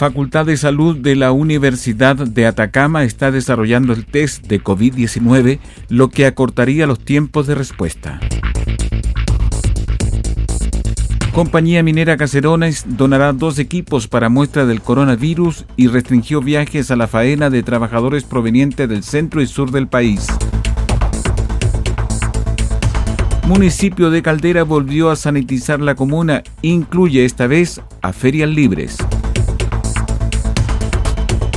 Facultad de Salud de la Universidad de Atacama está desarrollando el test de COVID-19, lo que acortaría los tiempos de respuesta. Compañía Minera Caserones donará dos equipos para muestra del coronavirus y restringió viajes a la faena de trabajadores provenientes del centro y sur del país. Municipio de Caldera volvió a sanitizar la comuna, incluye esta vez a ferias libres.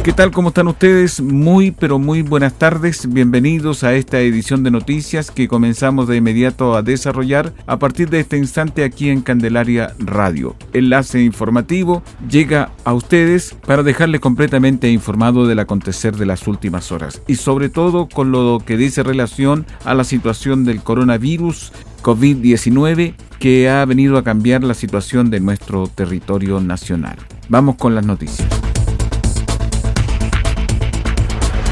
¿Qué tal? ¿Cómo están ustedes? Muy, pero muy buenas tardes. Bienvenidos a esta edición de noticias que comenzamos de inmediato a desarrollar a partir de este instante aquí en Candelaria Radio. Enlace informativo llega a ustedes para dejarle completamente informado del acontecer de las últimas horas y sobre todo con lo que dice relación a la situación del coronavirus COVID-19 que ha venido a cambiar la situación de nuestro territorio nacional. Vamos con las noticias.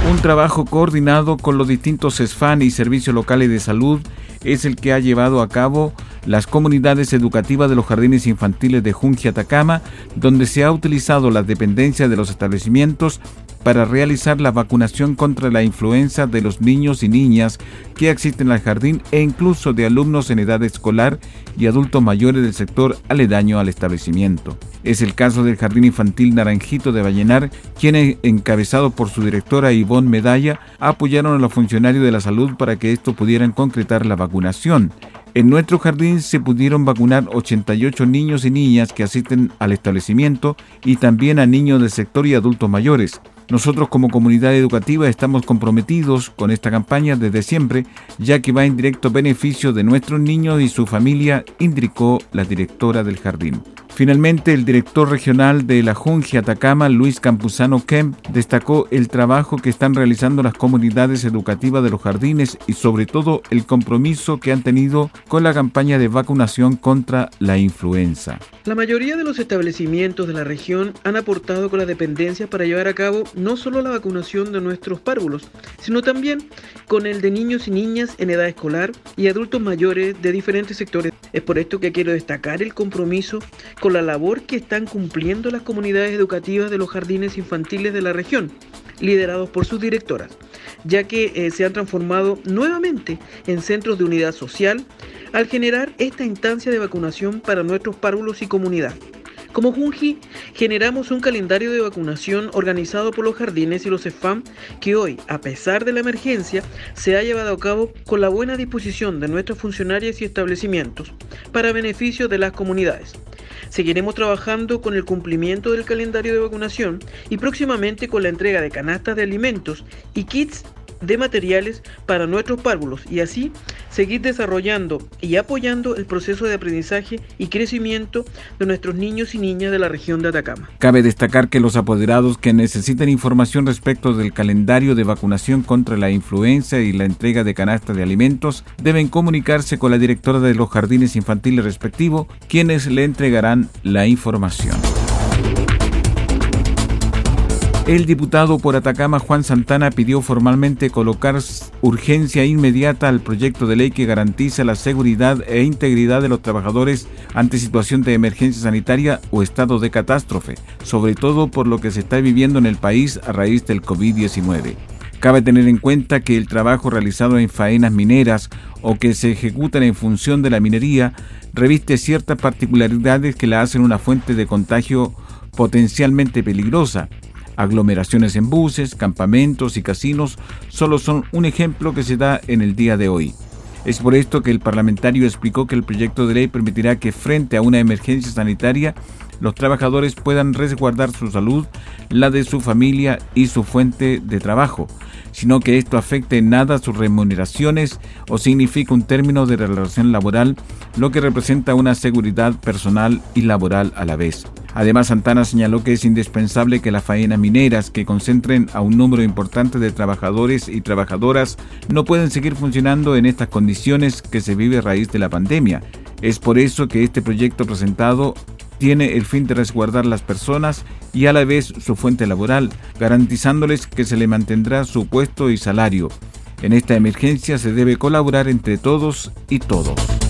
Un trabajo coordinado con los distintos SFAN y servicios locales de salud es el que ha llevado a cabo las comunidades educativas de los jardines infantiles de Junji Atacama, donde se ha utilizado las dependencias de los establecimientos para realizar la vacunación contra la influenza de los niños y niñas que asisten al jardín e incluso de alumnos en edad escolar y adultos mayores del sector aledaño al establecimiento. Es el caso del Jardín Infantil Naranjito de Vallenar, quienes, encabezado por su directora Ivonne Medalla, apoyaron a los funcionarios de la salud para que esto pudieran concretar la vacunación. En nuestro jardín se pudieron vacunar 88 niños y niñas que asisten al establecimiento y también a niños del sector y adultos mayores. Nosotros como comunidad educativa estamos comprometidos con esta campaña desde siempre, ya que va en directo beneficio de nuestros niños y su familia, indicó la directora del jardín. Finalmente, el director regional de la Junji Atacama, Luis Campuzano Kemp, destacó el trabajo que están realizando las comunidades educativas de los jardines y sobre todo el compromiso que han tenido con la campaña de vacunación contra la influenza. La mayoría de los establecimientos de la región han aportado con las dependencias para llevar a cabo no solo la vacunación de nuestros párvulos, sino también con el de niños y niñas en edad escolar y adultos mayores de diferentes sectores. Es por esto que quiero destacar el compromiso con la labor que están cumpliendo las comunidades educativas de los jardines infantiles de la región, liderados por sus directoras, ya que eh, se han transformado nuevamente en centros de unidad social al generar esta instancia de vacunación para nuestros párvulos y comunidad. Como Junji, generamos un calendario de vacunación organizado por los jardines y los EFAM que hoy, a pesar de la emergencia, se ha llevado a cabo con la buena disposición de nuestros funcionarios y establecimientos para beneficio de las comunidades. Seguiremos trabajando con el cumplimiento del calendario de vacunación y próximamente con la entrega de canastas de alimentos y kits de materiales para nuestros párvulos y así seguir desarrollando y apoyando el proceso de aprendizaje y crecimiento de nuestros niños y niñas de la región de Atacama. Cabe destacar que los apoderados que necesiten información respecto del calendario de vacunación contra la influenza y la entrega de canasta de alimentos deben comunicarse con la directora de los jardines infantiles respectivos, quienes le entregarán la información. El diputado por Atacama Juan Santana pidió formalmente colocar urgencia inmediata al proyecto de ley que garantiza la seguridad e integridad de los trabajadores ante situación de emergencia sanitaria o estado de catástrofe, sobre todo por lo que se está viviendo en el país a raíz del COVID-19. Cabe tener en cuenta que el trabajo realizado en faenas mineras o que se ejecutan en función de la minería reviste ciertas particularidades que la hacen una fuente de contagio potencialmente peligrosa Aglomeraciones en buses, campamentos y casinos solo son un ejemplo que se da en el día de hoy. Es por esto que el parlamentario explicó que el proyecto de ley permitirá que frente a una emergencia sanitaria los trabajadores puedan resguardar su salud, la de su familia y su fuente de trabajo, sino que esto afecte en nada sus remuneraciones o significa un término de relación laboral, lo que representa una seguridad personal y laboral a la vez. Además, Santana señaló que es indispensable que las faenas mineras que concentren a un número importante de trabajadores y trabajadoras no pueden seguir funcionando en estas condiciones que se vive a raíz de la pandemia. Es por eso que este proyecto presentado tiene el fin de resguardar las personas y a la vez su fuente laboral, garantizándoles que se le mantendrá su puesto y salario. En esta emergencia se debe colaborar entre todos y todos.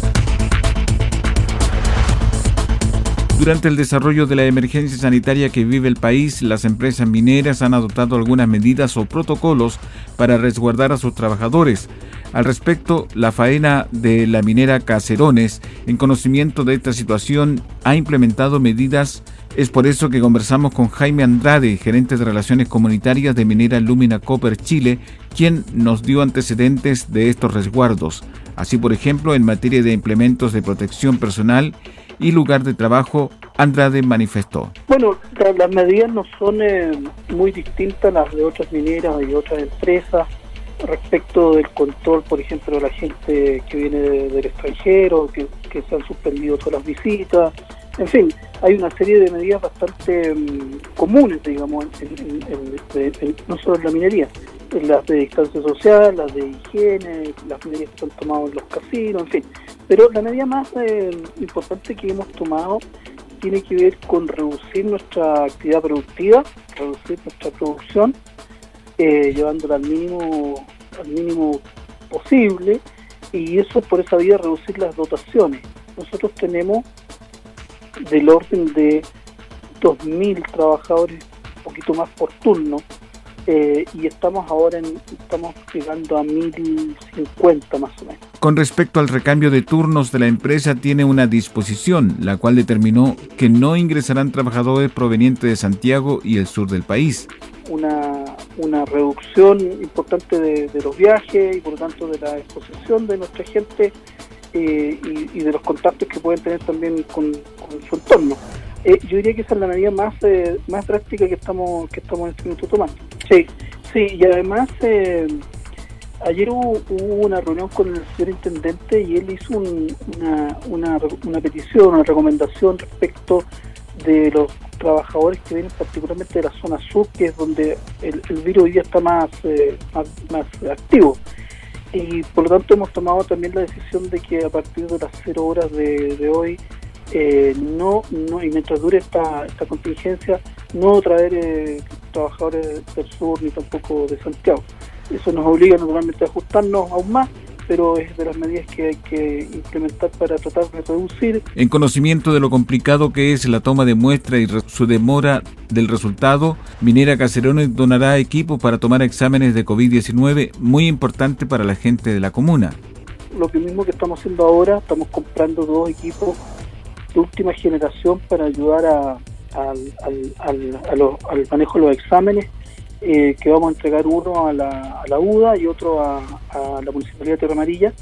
Durante el desarrollo de la emergencia sanitaria que vive el país, las empresas mineras han adoptado algunas medidas o protocolos para resguardar a sus trabajadores. Al respecto, la faena de la minera Caserones, en conocimiento de esta situación, ha implementado medidas. Es por eso que conversamos con Jaime Andrade, gerente de Relaciones Comunitarias de Minera Lumina Copper Chile, quien nos dio antecedentes de estos resguardos. Así, por ejemplo, en materia de implementos de protección personal y lugar de trabajo, Andrade manifestó. Bueno, las medidas no son eh, muy distintas las de otras mineras y otras empresas respecto del control, por ejemplo, de la gente que viene del extranjero, que, se han suspendido todas las visitas, en fin, hay una serie de medidas bastante mm, comunes, digamos, no solo en la minería, en las de distancia social, las de higiene, las medidas que se han tomado en los casinos, en fin. Pero la medida más eh, importante que hemos tomado tiene que ver con reducir nuestra actividad productiva, reducir nuestra producción eh, llevándola al mínimo, al mínimo posible, y eso por esa vía reducir las dotaciones. Nosotros tenemos del orden de 2.000 trabajadores, un poquito más por turno, eh, y estamos ahora en, estamos llegando a 1.050 más o menos. Con respecto al recambio de turnos de la empresa, tiene una disposición, la cual determinó que no ingresarán trabajadores provenientes de Santiago y el sur del país una, una reducción importante de, los viajes y por lo tanto de la exposición de nuestra gente eh, y, de los contactos que pueden tener también con, su entorno. Eh, yo diría que esa es la medida más eh, más drástica que estamos que estamos en este momento tomando. Sí, sí, y además ayer hubo, una reunión con el señor intendente y él hizo una, una, petición, una recomendación respecto de los trabajadores que vienen particularmente de la zona sur, que es donde el, virus hoy día está más, eh, más, activo. Y por lo tanto hemos tomado también la decisión de que a partir de las cero horas de, hoy, eh, no, no, y mientras dure esta, esta contingencia, no traer eh, trabajadores del sur ni tampoco de Santiago. Eso nos obliga naturalmente a ajustarnos aún más pero es de las medidas que hay que implementar para tratar de reducir. En conocimiento de lo complicado que es la toma de muestra y su demora del resultado, Minera Caserones donará equipo para tomar exámenes de COVID-19 muy importante para la gente de la comuna. Lo que mismo que estamos haciendo ahora, estamos comprando dos equipos de última generación para ayudar a, al manejo de los exámenes eh, que vamos a entregar uno a la, a la UDA y otro a, la Municipalidad de Tierra Amarilla,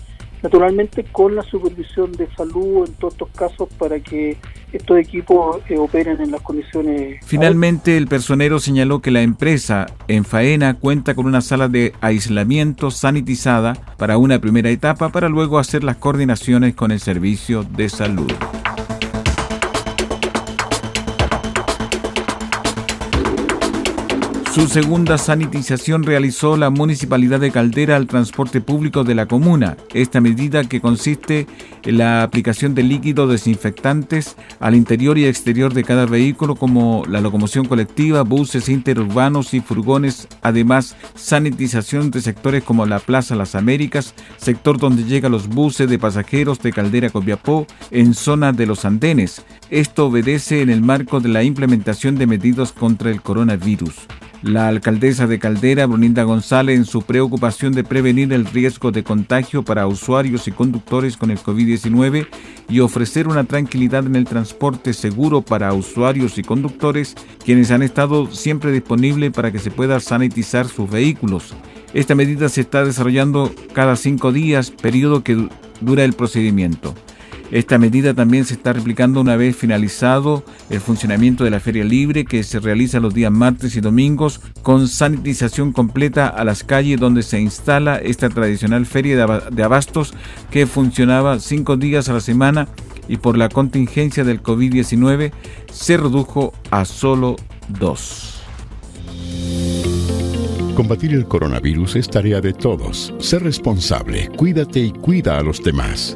naturalmente con la supervisión de salud en todos estos casos para que estos equipos eh, operen en las condiciones. Finalmente, el personero señaló que la empresa en faena cuenta con una sala de aislamiento sanitizada para una primera etapa para luego hacer las coordinaciones con el servicio de salud. Su segunda sanitización realizó la Municipalidad de Caldera al transporte público de la comuna. Esta medida que consiste en la aplicación de líquidos desinfectantes al interior y exterior de cada vehículo como la locomoción colectiva, buses interurbanos y furgones. Además, sanitización de sectores como la Plaza Las Américas, sector donde llegan los buses de pasajeros de Caldera Copiapó en zona de los andenes. Esto obedece en el marco de la implementación de medidas contra el coronavirus. La alcaldesa de Caldera, Brunilda González, en su preocupación de prevenir el riesgo de contagio para usuarios y conductores con el COVID-19 y ofrecer una tranquilidad en el transporte seguro para usuarios y conductores, quienes han estado siempre disponibles para que se pueda sanitizar sus vehículos. Esta medida se está desarrollando cada cinco días, periodo que dura el procedimiento. Esta medida también se está replicando una vez finalizado el funcionamiento de la Feria Libre que se realiza los días martes y domingos con sanitización completa a las calles donde se instala esta tradicional feria de abastos que funcionaba cinco días a la semana y por la contingencia del COVID-19 se redujo a solo dos. Combatir el coronavirus es tarea de todos. Sé responsable, cuídate y cuida a los demás.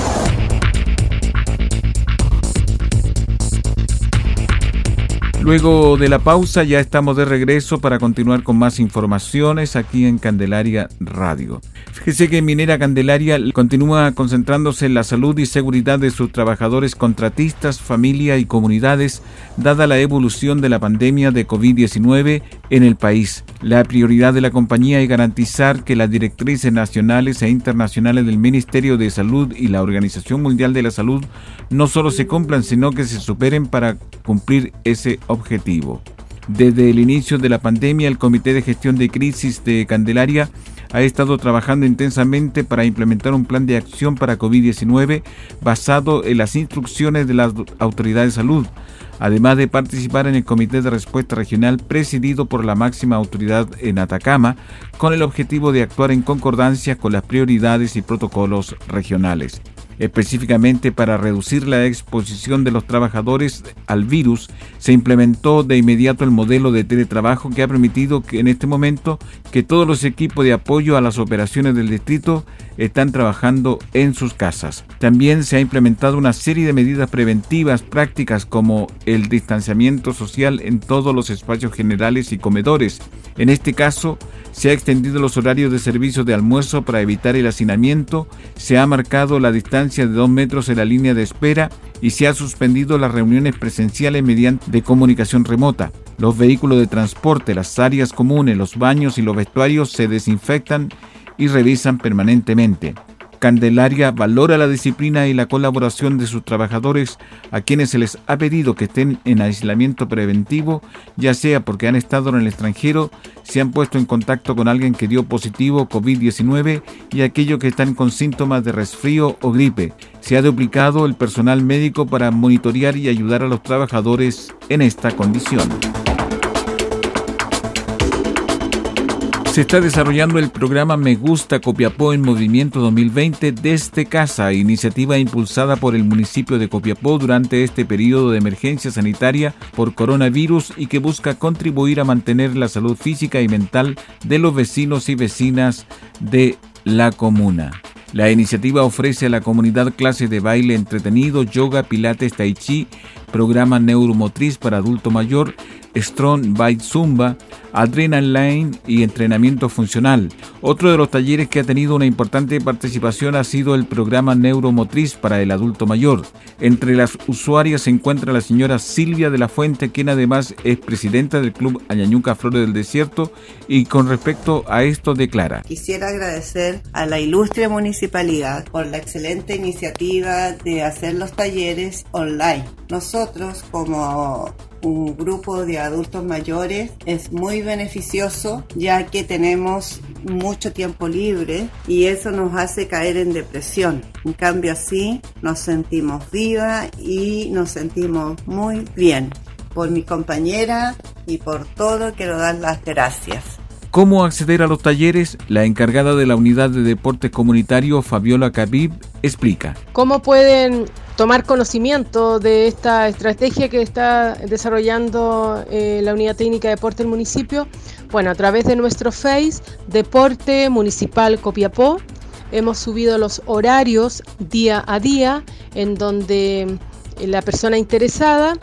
Luego de la pausa ya estamos de regreso para continuar con más informaciones aquí en Candelaria Radio. Fíjese que Minera Candelaria continúa concentrándose en la salud y seguridad de sus trabajadores contratistas, familia y comunidades, dada la evolución de la pandemia de COVID-19 en el país. La prioridad de la compañía es garantizar que las directrices nacionales e internacionales del Ministerio de Salud y la Organización Mundial de la Salud no solo se cumplan, sino que se superen para cumplir ese objetivo. Desde el inicio de la pandemia, el Comité de Gestión de Crisis de Candelaria ha estado trabajando intensamente para implementar un plan de acción para COVID-19 basado en las instrucciones de las autoridades de salud, además de participar en el Comité de Respuesta Regional presidido por la máxima autoridad en Atacama, con el objetivo de actuar en concordancia con las prioridades y protocolos regionales. Específicamente para reducir la exposición de los trabajadores al virus, se implementó de inmediato el modelo de teletrabajo que ha permitido que en este momento que todos los equipos de apoyo a las operaciones del distrito están trabajando en sus casas. También se ha implementado una serie de medidas preventivas prácticas como el distanciamiento social en todos los espacios generales y comedores. En este caso, se ha extendido los horarios de servicio de almuerzo para evitar el hacinamiento, se ha marcado la distancia de dos metros en la línea de espera y se ha suspendido las reuniones presenciales mediante comunicación remota. Los vehículos de transporte, las áreas comunes, los baños y los vestuarios se desinfectan y revisan permanentemente. Candelaria valora la disciplina y la colaboración de sus trabajadores a quienes se les ha pedido que estén en aislamiento preventivo, ya sea porque han estado en el extranjero, se han puesto en contacto con alguien que dio positivo COVID-19 y aquellos que están con síntomas de resfrío o gripe. Se ha duplicado el personal médico para monitorear y ayudar a los trabajadores en esta condición. Se está desarrollando el programa Me Gusta Copiapó en Movimiento 2020 desde casa, iniciativa impulsada por el municipio de Copiapó durante este periodo de emergencia sanitaria por coronavirus y que busca contribuir a mantener la salud física y mental de los vecinos y vecinas de la comuna. La iniciativa ofrece a la comunidad clases de baile entretenido, yoga, pilates, tai chi, programa neuromotriz para adulto mayor, Strong Bite Zumba, Adrenaline y entrenamiento funcional. Otro de los talleres que ha tenido una importante participación ha sido el programa neuromotriz para el adulto mayor. Entre las usuarias se encuentra la señora Silvia de la Fuente, quien además es presidenta del Club Añañuca Flores del Desierto y con respecto a esto declara. Quisiera agradecer a la ilustre municipalidad por la excelente iniciativa de hacer los talleres online. Nosotros como un grupo de adultos mayores es muy beneficioso ya que tenemos mucho tiempo libre y eso nos hace caer en depresión. En cambio así nos sentimos viva y nos sentimos muy bien. Por mi compañera y por todo quiero dar las gracias. ¿Cómo acceder a los talleres? La encargada de la unidad de deporte comunitario, Fabiola Cabib, explica. ¿Cómo pueden tomar conocimiento de esta estrategia que está desarrollando eh, la Unidad Técnica de Deporte del municipio? Bueno, a través de nuestro Face, Deporte Municipal Copiapó, hemos subido los horarios día a día en donde la persona interesada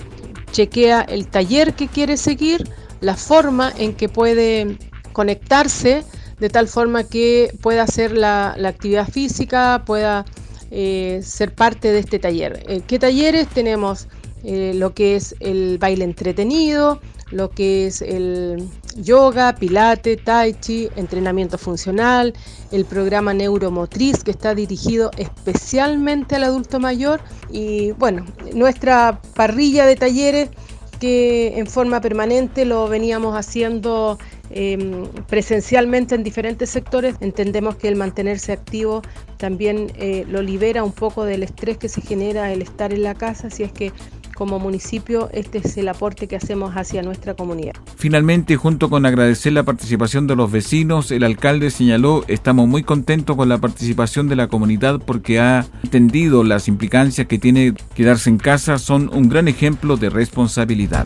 chequea el taller que quiere seguir, la forma en que puede conectarse de tal forma que pueda hacer la, actividad física, pueda eh, ser parte de este taller. Eh, ¿Qué talleres tenemos? Eh, lo que es el baile entretenido, lo que es el yoga, pilate, tai chi, entrenamiento funcional, el programa neuromotriz que está dirigido especialmente al adulto mayor y bueno, nuestra parrilla de talleres que en forma permanente lo veníamos haciendo Em, presencialmente en diferentes sectores, entendemos que el mantenerse activo también eh, lo libera un poco del estrés que se genera el estar en la casa, si es que como municipio este es el aporte que hacemos hacia nuestra comunidad. Finalmente, junto con agradecer la participación de los vecinos, el alcalde señaló, estamos muy contentos con la participación de la comunidad porque ha entendido las implicancias que tiene quedarse en casa, son un gran ejemplo de responsabilidad.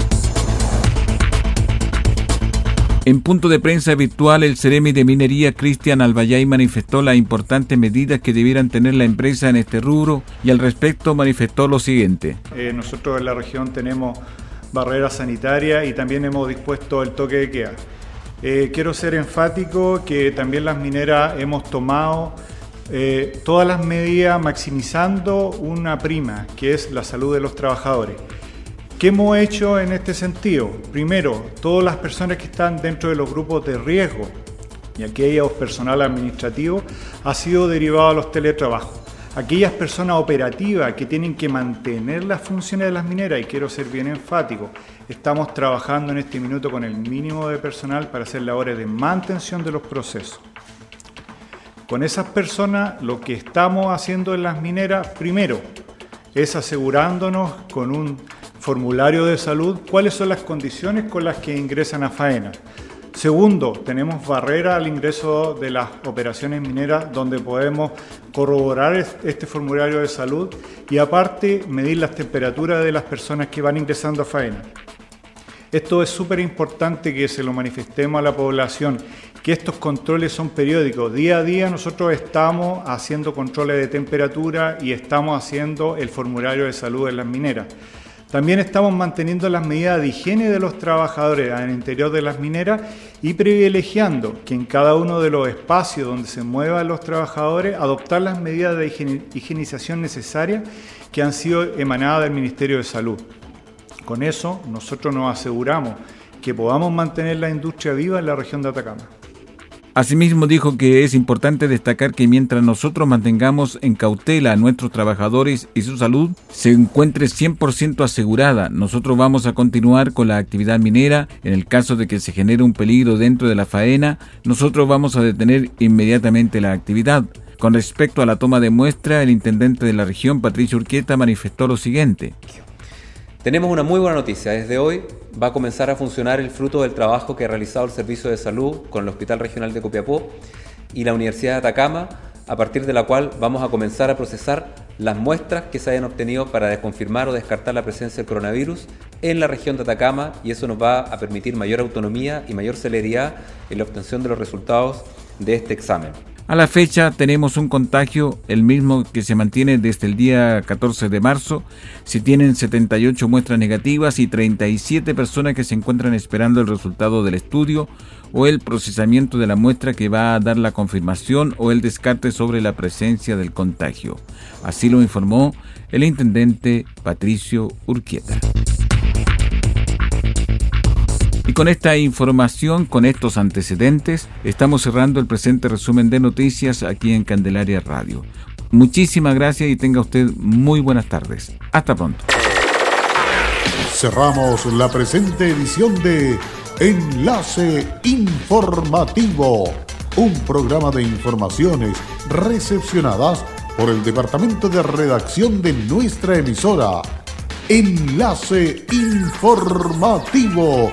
En punto de prensa virtual, el Ceremi de Minería Cristian Albayay manifestó las importantes medidas que debieran tener la empresa en este rubro y al respecto manifestó lo siguiente. Eh, nosotros en la región tenemos barreras sanitarias y también hemos dispuesto el toque de queda. Eh, quiero ser enfático que también las mineras hemos tomado eh, todas las medidas maximizando una prima, que es la salud de los trabajadores. ¿Qué hemos hecho en este sentido? Primero, todas las personas que están dentro de los grupos de riesgo y aquellos personal administrativo ha sido derivado a los teletrabajos. Aquellas personas operativas que tienen que mantener las funciones de las mineras, y quiero ser bien enfático, estamos trabajando en este minuto con el mínimo de personal para hacer labores de mantención de los procesos. Con esas personas lo que estamos haciendo en las mineras, primero, es asegurándonos con un formulario de salud cuáles son las condiciones con las que ingresan a faena. Segundo, tenemos barrera al ingreso de las operaciones mineras donde podemos corroborar este formulario de salud y aparte medir las temperaturas de las personas que van ingresando a faena. Esto es súper importante que se lo manifestemos a la población, que estos controles son periódicos. Día a día nosotros estamos haciendo controles de temperatura y estamos haciendo el formulario de salud en las mineras. También estamos manteniendo las medidas de higiene de los trabajadores en el interior de las mineras y privilegiando que en cada uno de los espacios donde se muevan los trabajadores adoptar las medidas de higienización necesarias que han sido emanadas del Ministerio de Salud. Con eso nosotros nos aseguramos que podamos mantener la industria viva en la región de Atacama. Asimismo dijo que es importante destacar que mientras nosotros mantengamos en cautela a nuestros trabajadores y su salud se encuentre 100% asegurada, nosotros vamos a continuar con la actividad minera. En el caso de que se genere un peligro dentro de la faena, nosotros vamos a detener inmediatamente la actividad. Con respecto a la toma de muestra, el intendente de la región, Patricio Urquieta, manifestó lo siguiente. Tenemos una muy buena noticia. Desde hoy va a comenzar a funcionar el fruto del trabajo que ha realizado el Servicio de Salud con el Hospital Regional de Copiapó y la Universidad de Atacama, a partir de la cual vamos a comenzar a procesar las muestras que se hayan obtenido para desconfirmar o descartar la presencia del coronavirus en la región de Atacama y eso nos va a permitir mayor autonomía y mayor celeridad en la obtención de los resultados de este examen. A la fecha tenemos un contagio, el mismo que se mantiene desde el día 14 de marzo. Se tienen 78 muestras negativas y 37 personas que se encuentran esperando el resultado del estudio o el procesamiento de la muestra que va a dar la confirmación o el descarte sobre la presencia del contagio. Así lo informó el intendente Patricio Urquieta. Y con esta información, con estos antecedentes, estamos cerrando el presente resumen de noticias aquí en Candelaria Radio. Muchísimas gracias y tenga usted muy buenas tardes. Hasta pronto. Cerramos la presente edición de Enlace Informativo, un programa de informaciones recepcionadas por el Departamento de Redacción de nuestra emisora. Enlace Informativo